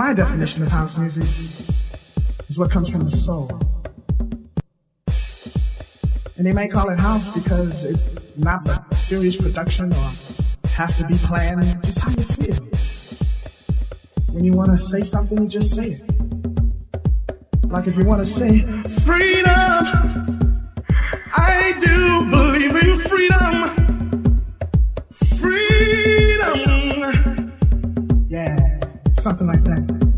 My definition of house music is what comes from the soul. And they may call it house because it's not a serious production or has to be planned, just how you feel. When you want to say something, you just say it. Like if you want to say, freedom, I do believe in freedom. Freedom. Something like that.